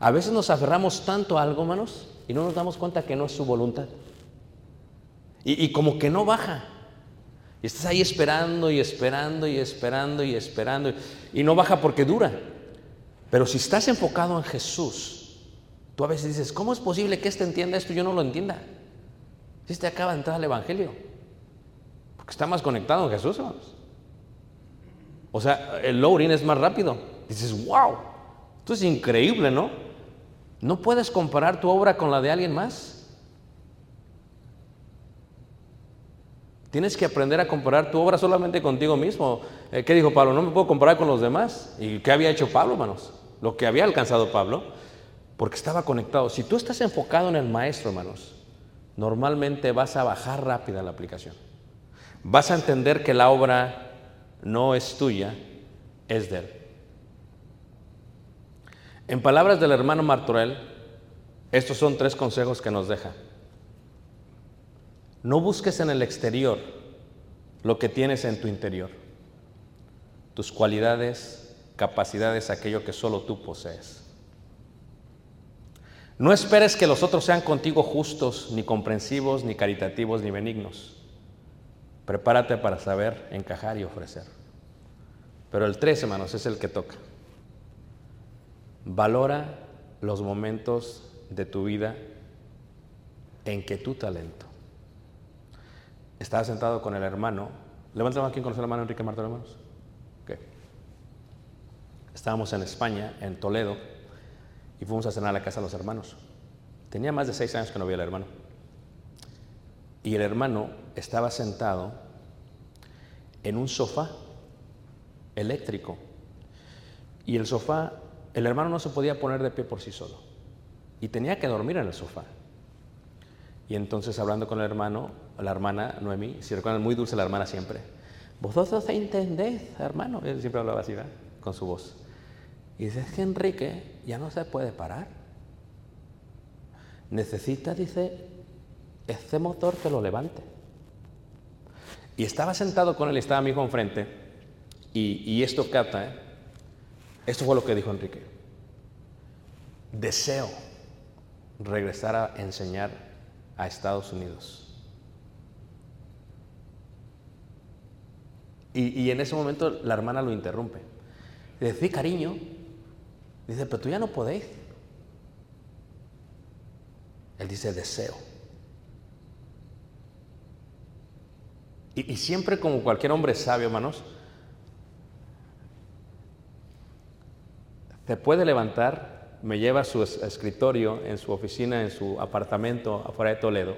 S1: A veces nos aferramos tanto a algo, hermanos, y no nos damos cuenta que no es su voluntad. Y, y como que no baja. Y estás ahí esperando y esperando y esperando y esperando. Y no baja porque dura. Pero si estás enfocado en Jesús, tú a veces dices, ¿cómo es posible que este entienda esto y yo no lo entienda? Si este acaba de entrar al Evangelio. Porque está más conectado en Jesús, hermanos. O sea, el loading es más rápido. Dices, wow, esto es increíble, ¿no? No puedes comparar tu obra con la de alguien más. Tienes que aprender a comparar tu obra solamente contigo mismo. Eh, ¿Qué dijo Pablo? No me puedo comparar con los demás. ¿Y qué había hecho Pablo, hermanos? Lo que había alcanzado Pablo, porque estaba conectado. Si tú estás enfocado en el maestro, hermanos, normalmente vas a bajar rápida la aplicación. Vas a entender que la obra no es tuya, es de él. En palabras del hermano Martorell, estos son tres consejos que nos deja. No busques en el exterior lo que tienes en tu interior, tus cualidades, capacidades, aquello que solo tú posees. No esperes que los otros sean contigo justos, ni comprensivos, ni caritativos, ni benignos. Prepárate para saber encajar y ofrecer. Pero el 3, hermanos, es el que toca. Valora los momentos de tu vida en que tu talento. Estaba sentado con el hermano. Levanta la mano, ¿quién conoce al hermano Enrique Martín, hermanos? Ok. Estábamos en España, en Toledo, y fuimos a cenar a la casa de los hermanos. Tenía más de seis años que no veía al hermano. Y el hermano estaba sentado en un sofá eléctrico. Y el sofá, el hermano no se podía poner de pie por sí solo. Y tenía que dormir en el sofá. Y entonces hablando con el hermano, la hermana Noemí, si recuerdan, muy dulce la hermana siempre. Vosotros entendéis, hermano. Él siempre hablaba así, ¿verdad? Con su voz. Y dice, es que Enrique ya no se puede parar. Necesita, dice, este motor que lo levante. Y estaba sentado con él, estaba mi hijo enfrente, y, esto capta, ¿eh? Esto fue lo que dijo Enrique. Deseo regresar a enseñar a Estados Unidos. Y, en ese momento la hermana lo interrumpe. Dice, cariño. Dice, pero tú ya no podéis. Él dice, deseo. Y, y siempre como cualquier hombre sabio, hermanos, se puede levantar, me lleva a su es- escritorio, en su oficina, en su apartamento afuera de Toledo,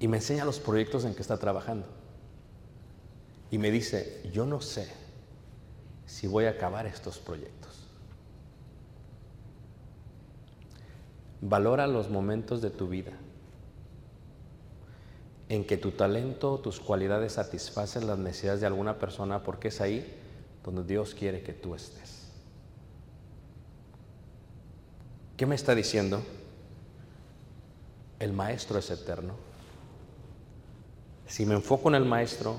S1: y me enseña los proyectos en que está trabajando. Y me dice, yo no sé si voy a acabar estos proyectos. Valora los momentos de tu vida en que tu talento, tus cualidades satisfacen las necesidades de alguna persona porque es ahí donde Dios quiere que tú estés. ¿Qué me está diciendo? El maestro es eterno. Si me enfoco en el maestro,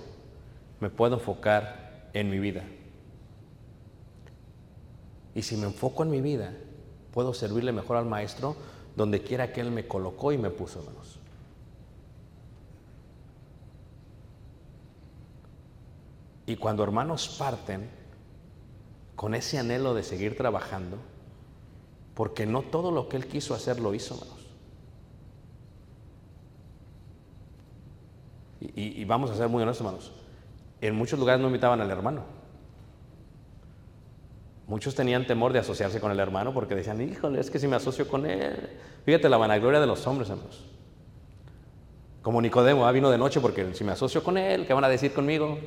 S1: me puedo enfocar en mi vida. Y si me enfoco en mi vida, puedo servirle mejor al maestro donde quiera que él me colocó y me puso, hermanos. Y cuando hermanos parten con ese anhelo de seguir trabajando, porque no todo lo que él quiso hacer lo hizo, hermanos. Y, vamos a ser muy honestos, hermanos. En muchos lugares no invitaban al hermano. Muchos tenían temor de asociarse con el hermano porque decían, híjole, es que si me asocio con él. Fíjate la vanagloria de los hombres, hermanos. Como Nicodemo, ah, vino de noche porque si me asocio con él, ¿qué van a decir conmigo?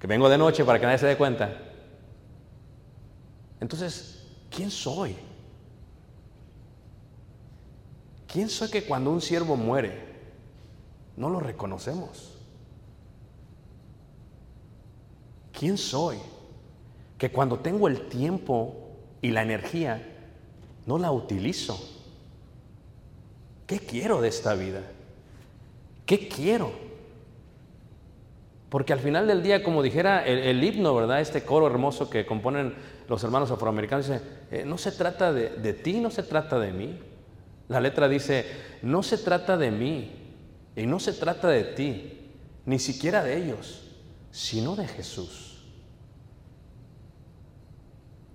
S1: Que vengo de noche para que nadie se dé cuenta. Entonces, ¿quién soy? ¿Quién soy que cuando un siervo muere no lo reconocemos? ¿Quién soy? Que cuando tengo el tiempo y la energía no la utilizo. ¿Qué quiero de esta vida? ¿Qué quiero? Porque al final del día, como dijera el, himno, ¿verdad? Este coro hermoso que componen los hermanos afroamericanos, dice, eh, no se trata de ti, no se trata de mí. La letra dice, no se trata de mí y no se trata de ti, ni siquiera de ellos, sino de Jesús.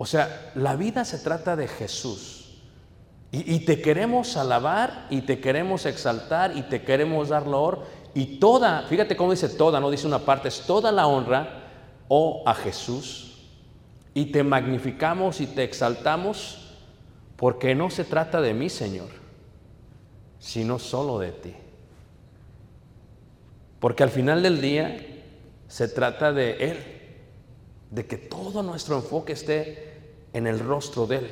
S1: O sea, la vida se trata de Jesús. Y, te queremos alabar y te queremos exaltar y te queremos dar honra. Y toda, fíjate cómo dice toda, no dice una parte, es toda la honra, oh a Jesús. Y te magnificamos y te exaltamos porque no se trata de mí, Señor, sino solo de ti. Porque al final del día se trata de Él, de que todo nuestro enfoque esté en el rostro de Él.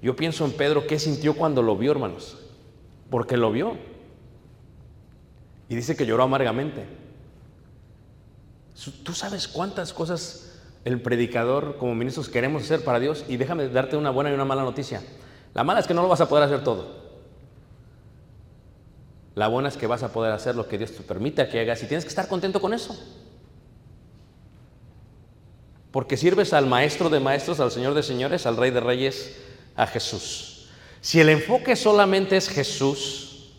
S1: Yo pienso en Pedro, ¿qué sintió cuando lo vio, hermanos? Porque lo vio. Y dice que lloró amargamente. Tú sabes cuántas cosas el predicador como ministros queremos hacer para Dios y déjame darte una buena y una mala noticia. La mala es que no lo vas a poder hacer todo. La buena es que vas a poder hacer lo que Dios te permita que hagas y tienes que estar contento con eso. Porque sirves al maestro de maestros, al Señor de señores, al Rey de reyes, a Jesús. Si el enfoque solamente es Jesús,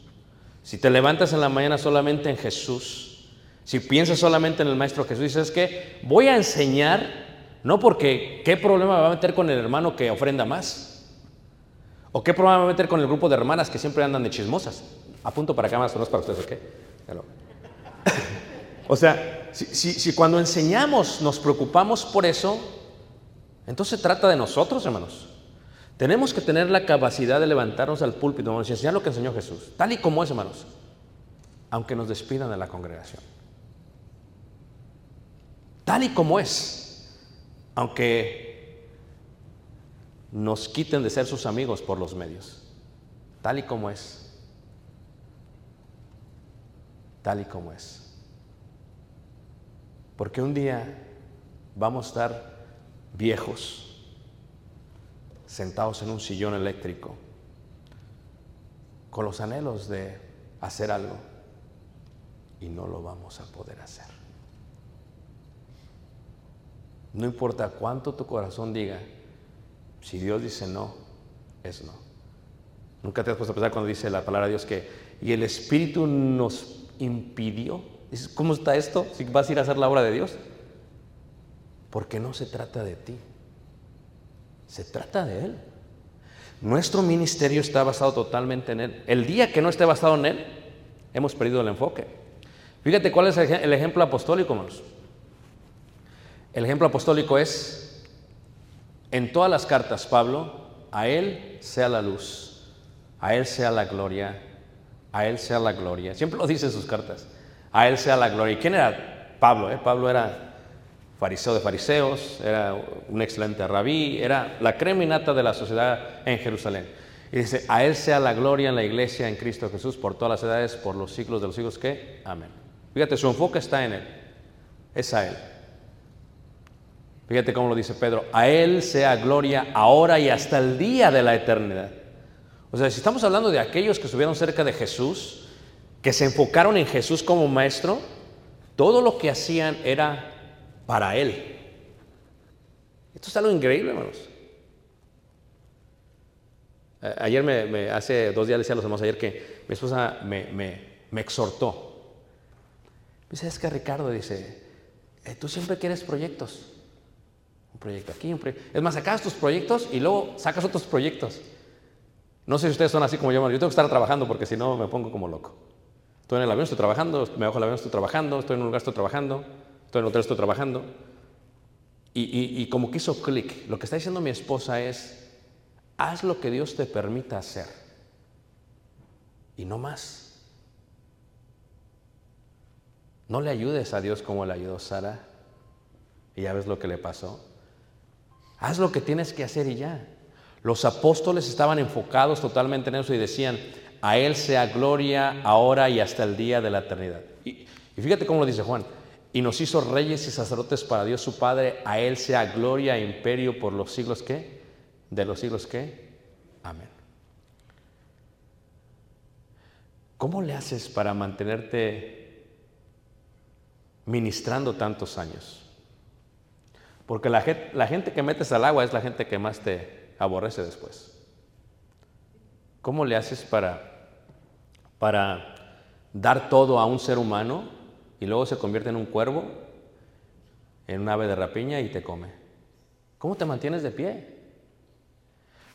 S1: si te levantas en la mañana solamente en Jesús, si piensas solamente en el Maestro Jesús, dices que voy a enseñar, no porque qué problema va a meter con el hermano que ofrenda más, o qué problema me va a meter con el grupo de hermanas que siempre andan de chismosas. Apunto para acá más, no es para ustedes, ¿ok? [LAUGHS] O sea, si, cuando enseñamos nos preocupamos por eso, entonces se trata de nosotros, hermanos. Tenemos que tener la capacidad de levantarnos al púlpito hermanos, y enseñar lo que enseñó Jesús, tal y como es, hermanos, aunque nos despidan de la congregación. Tal y como es, aunque nos quiten de ser sus amigos por los medios. Tal y como es. Tal y como es. Porque un día vamos a estar viejos sentados en un sillón eléctrico, con los anhelos de hacer algo y no lo vamos a poder hacer. No importa cuánto tu corazón diga, si Dios dice no, es no. Nunca te has puesto a pensar cuando dice la palabra de Dios que, y el Espíritu nos impidió. ¿Cómo está esto? Si vas a ir a hacer la obra de Dios. Porque no se trata de ti. Se trata de Él. Nuestro ministerio está basado totalmente en Él. El día que no esté basado en Él, hemos perdido el enfoque. Fíjate cuál es el ejemplo apostólico, hermanos. El ejemplo apostólico es, en todas las cartas, Pablo, a Él sea la luz, a Él sea la gloria, a Él sea la gloria. Siempre lo dice en sus cartas, a Él sea la gloria. ¿Y quién era Pablo? Eh? Pablo era fariseo de fariseos, era un excelente rabí, era la creminata de la sociedad en Jerusalén. Y dice, a Él sea la gloria en la iglesia en Cristo Jesús por todas las edades, por los siglos de los siglos que, amén. Fíjate, su enfoque está en Él, es a Él. Fíjate cómo lo dice Pedro, a Él sea gloria ahora y hasta el día de la eternidad. O sea, si estamos hablando de aquellos que estuvieron cerca de Jesús, que se enfocaron en Jesús como maestro, todo lo que hacían era para Él. Esto es algo increíble, hermanos. Ayer, me, hace dos días le decía a los hermanos ayer que mi esposa me, exhortó. Dice, es que Ricardo dice, eh, tú siempre quieres proyectos. Un proyecto aquí, un proyecto. Es más, sacas tus proyectos y luego sacas otros proyectos. No sé si ustedes son así como yo, yo tengo que estar trabajando porque si no me pongo como loco. Estoy en el avión, estoy trabajando, me bajo el avión, estoy trabajando, estoy en un lugar, estoy trabajando, estoy en el hotel, estoy trabajando. Y, y- y como que hizo clic. Lo que está diciendo mi esposa es, haz lo que Dios te permita hacer. Y no más. No le ayudes a Dios como le ayudó Sara. Y ya ves lo que le pasó. Haz lo que tienes que hacer y ya. Los apóstoles estaban enfocados totalmente en eso y decían, a Él sea gloria ahora y hasta el día de la eternidad. Y, fíjate cómo lo dice Juan. Y nos hizo reyes y sacerdotes para Dios su Padre, a Él sea gloria e imperio por los siglos que, de los siglos que, amén. ¿Cómo le haces para mantenerte ministrando tantos años? Porque la la gente que metes al agua es la gente que más te aborrece después. ¿Cómo le haces para, para dar todo a un ser humano y luego se convierte en un cuervo, en un ave de rapiña y te come? ¿Cómo te mantienes de pie?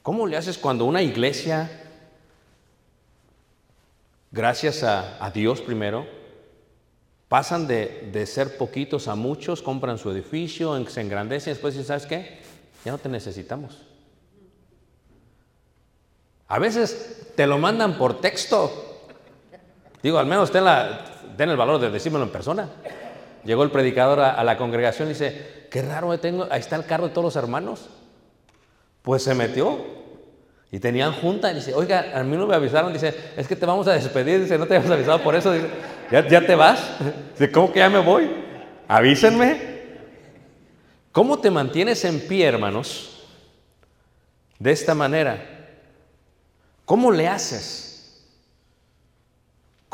S1: ¿Cómo le haces cuando una iglesia, gracias a, Dios primero, pasan de, de ser poquitos a muchos, compran su edificio, se engrandecen y después dicen, ¿sabes qué? Ya no te necesitamos. A veces te lo mandan por texto. Digo, al menos ten, el valor de decírmelo en persona. Llegó el predicador a, la congregación y dice, qué raro, tengo, ahí está el carro de todos los hermanos. Pues se metió y tenían junta y dice, oiga, a mí no me avisaron, dice, es que te vamos a despedir, dice, no te habíamos avisado por eso, dice, ¿ya, ya te vas? [LAUGHS] Dice, ¿cómo que ya me voy? Avísenme. ¿Cómo te mantienes en pie, hermanos? De esta manera. ¿Cómo le haces?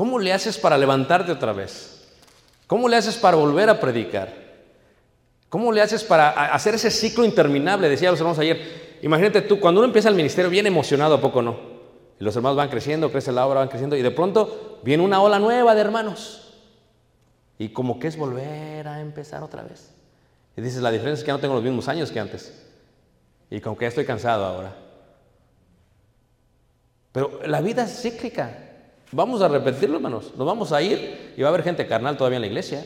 S1: ¿Cómo le haces para levantarte otra vez? ¿Cómo le haces para volver a predicar? ¿Cómo le haces para hacer ese ciclo interminable? Decía los hermanos ayer. Imagínate tú, cuando uno empieza el ministerio, bien emocionado, ¿a poco no? Y los hermanos van creciendo, crece la obra, van creciendo, y de pronto viene una ola nueva de hermanos. Y como que es volver a empezar otra vez. Y dices, la diferencia es que ya no tengo los mismos años que antes. Y como que ya estoy cansado ahora. Pero la vida es cíclica. Vamos a repetirlo, hermanos. Nos vamos a ir y va a haber gente carnal todavía en la iglesia.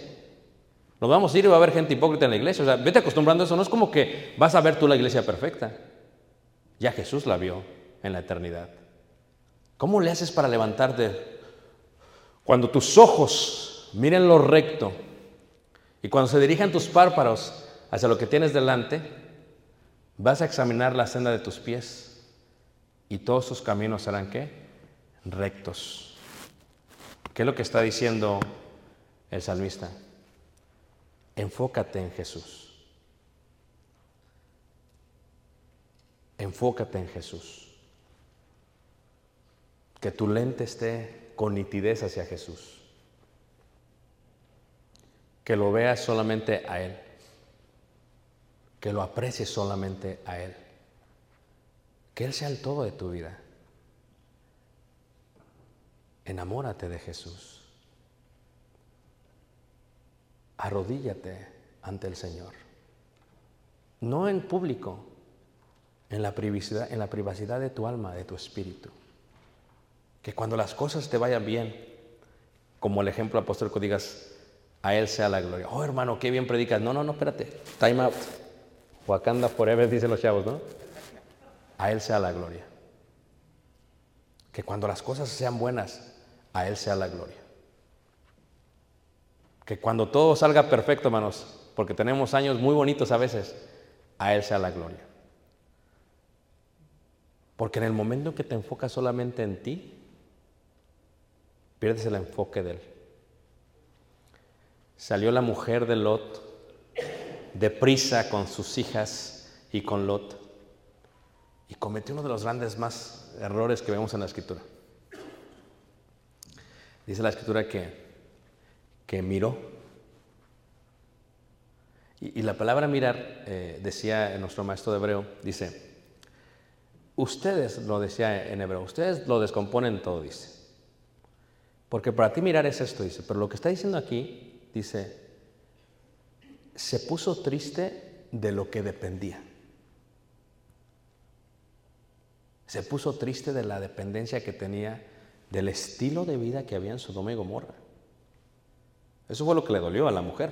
S1: Nos vamos a ir y va a haber gente hipócrita en la iglesia. O sea, vete acostumbrando a eso. No es como que vas a ver tú la iglesia perfecta. Ya Jesús la vio en la eternidad. ¿Cómo le haces para levantarte? Cuando tus ojos miren lo recto y cuando se dirijan tus párpados hacia lo que tienes delante, vas a examinar la senda de tus pies y todos tus caminos serán qué? Rectos. ¿Qué es lo que está diciendo el salmista? Enfócate en Jesús. Enfócate en Jesús. Que tu lente esté con nitidez hacia Jesús. Que lo veas solamente a Él. Que lo aprecies solamente a Él. Que Él sea el todo de tu vida. Enamórate de Jesús. Arrodíllate ante el Señor. No en público, en la privacidad, en la privacidad de tu alma, de tu espíritu. Que cuando las cosas te vayan bien, como el ejemplo apostólico digas, a Él sea la gloria. Oh, hermano, qué bien predicas. No, no, no, espérate. Time out. Wakanda forever, dicen los chavos, ¿no? A Él sea la gloria. Que cuando las cosas sean buenas, a Él sea la gloria. Que cuando todo salga perfecto, hermanos, porque tenemos años muy bonitos a veces, a Él sea la gloria. Porque en el momento que te enfocas solamente en ti, pierdes el enfoque de Él. Salió la mujer de Lot deprisa con sus hijas y con Lot y cometió uno de los grandes más errores que vemos en la escritura. Dice la escritura que, que miró. Y, la palabra mirar, eh, decía nuestro maestro de hebreo, dice, ustedes, lo decía en hebreo, ustedes lo descomponen todo, dice. Porque para ti mirar es esto, dice. Pero lo que está diciendo aquí, dice, se puso triste de lo que dependía. Se puso triste de la dependencia que tenía del estilo de vida que había en Sodoma y Gomorra. Eso fue lo que le dolió a la mujer.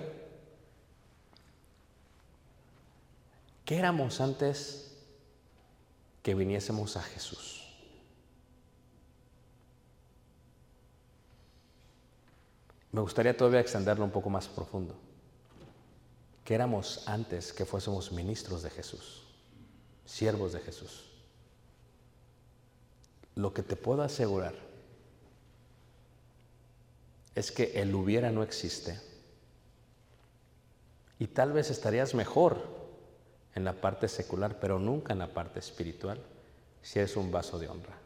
S1: ¿Qué éramos antes que viniésemos a Jesús? Me gustaría todavía extenderlo un poco más profundo. ¿Qué éramos antes que fuésemos ministros de Jesús, siervos de Jesús? Lo que te puedo asegurar es que el hubiera no existe. Y tal vez estarías mejor en la parte secular, pero nunca en la parte espiritual, si eres un vaso de honra,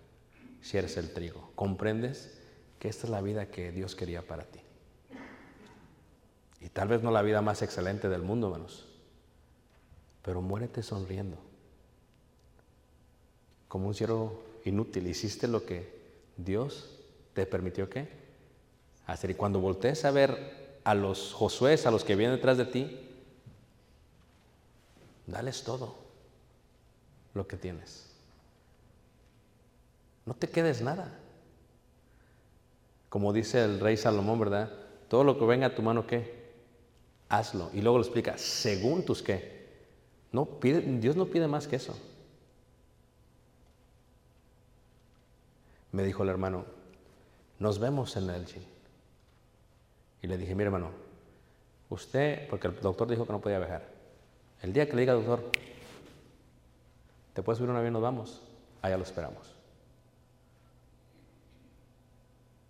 S1: si eres el trigo. ¿Comprendes que esta es la vida que Dios quería para ti? Y tal vez no la vida más excelente del mundo, hermanos, pero muérete sonriendo. Como un siervo inútil, hiciste lo que Dios te permitió que hacer. Y cuando voltees a ver a los Josué, a los que vienen detrás de ti, dales todo lo que tienes. No te quedes nada. Como dice el rey Salomón, ¿verdad? Todo lo que venga a tu mano, ¿qué? Hazlo. Y luego lo explica, según tus qué. No, pide, Dios no pide más que eso. Me dijo el hermano, nos vemos en el gym. Y le dije, mire hermano, usted, porque el doctor dijo que no podía viajar, el día que le diga doctor, ¿te puedes subir un avión? Nos vamos. Allá lo esperamos.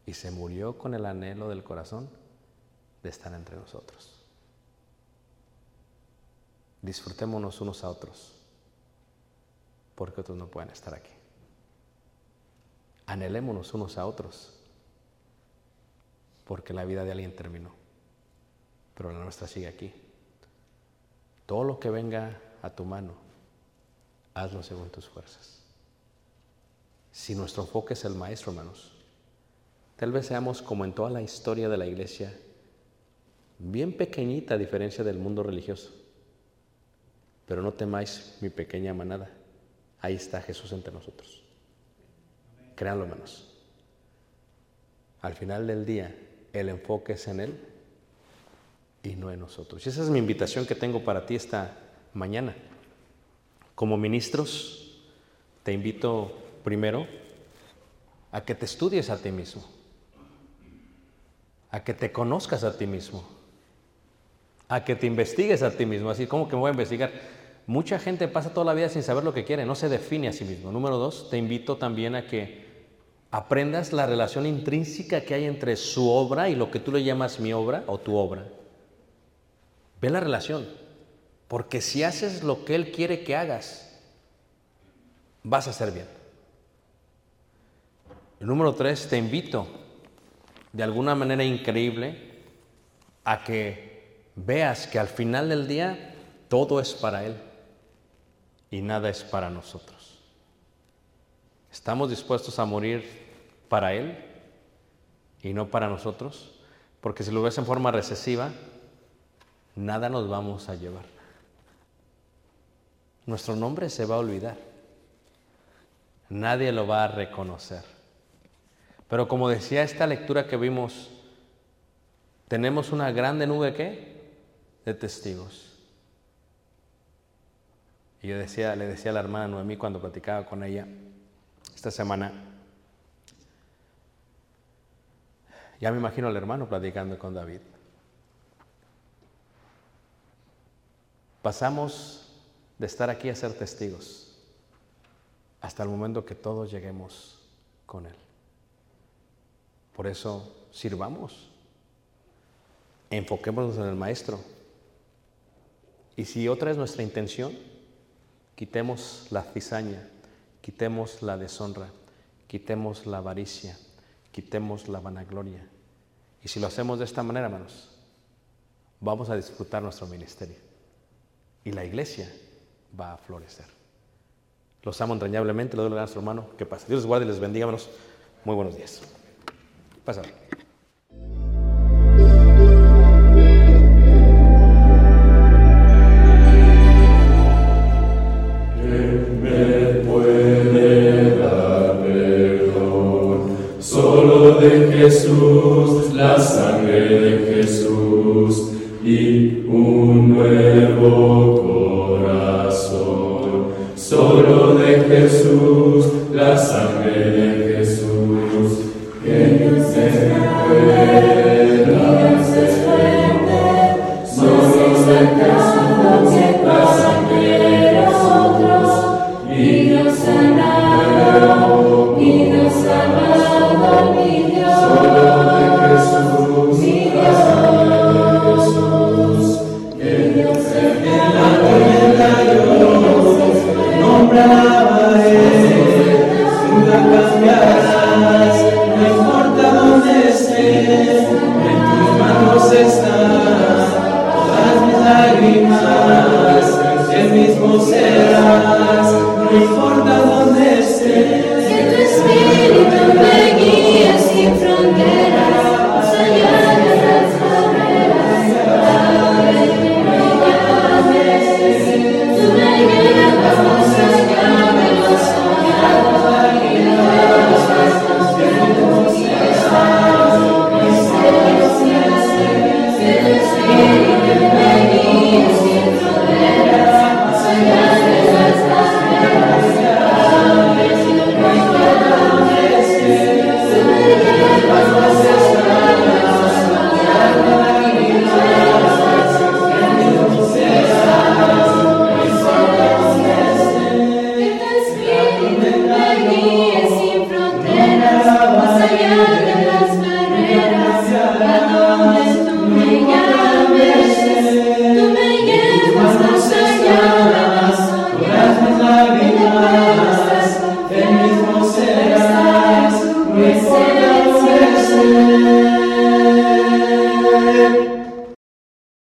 S1: Y se murió con el anhelo del corazón de estar entre nosotros. Disfrutémonos unos a otros, porque otros no pueden estar aquí. Anhelémonos unos a otros, porque la vida de alguien terminó, pero la nuestra sigue aquí. Todo lo que venga a tu mano, hazlo según tus fuerzas. Si nuestro enfoque es el Maestro, hermanos, tal vez seamos como en toda la historia de la iglesia, bien pequeñita a diferencia del mundo religioso. Pero no temáis mi pequeña manada. Ahí está Jesús entre nosotros. Créanlo, hermanos. Al final del día, el enfoque es en Él y no en nosotros. Y esa es mi invitación que tengo para ti esta mañana. Como ministros, te invito primero a que te estudies a ti mismo, a que te conozcas a ti mismo, a que te investigues a ti mismo. Así como que me voy a investigar. Mucha gente pasa toda la vida sin saber lo que quiere, no se define a sí mismo. Número dos, te invito también a que aprendas la relación intrínseca que hay entre su obra y lo que tú le llamas mi obra o tu obra. Ve la relación, porque si haces lo que Él quiere que hagas, vas a hacer bien. El número tres, te invito de alguna manera increíble a que veas que al final del día todo es para Él y nada es para nosotros. ¿Estamos dispuestos a morir para Él y no para nosotros? Porque si lo ves en forma recesiva, nada nos vamos a llevar. Nuestro nombre se va a olvidar. Nadie lo va a reconocer. Pero como decía esta lectura que vimos, tenemos una grande nube ¿qué? de testigos. Y yo decía, le decía a la hermana Noemí cuando platicaba con ella esta semana, ya me imagino al hermano platicando con David. Pasamos de estar aquí a ser testigos hasta el momento que todos lleguemos con Él. Por eso sirvamos, enfoquémonos en el Maestro. Y si otra es nuestra intención, quitemos la cizaña, quitemos la deshonra, quitemos la avaricia, quitemos la vanagloria. Y si lo hacemos de esta manera, hermanos, vamos a disfrutar nuestro ministerio. Y la iglesia va a florecer. Los amo entrañablemente, le doy la a nuestro hermano. ¿Qué pasa? Dios les guarde y les bendiga, hermanos. Muy buenos días. Pásalo.
S3: Solo de Jesús, la sangre de Jesús,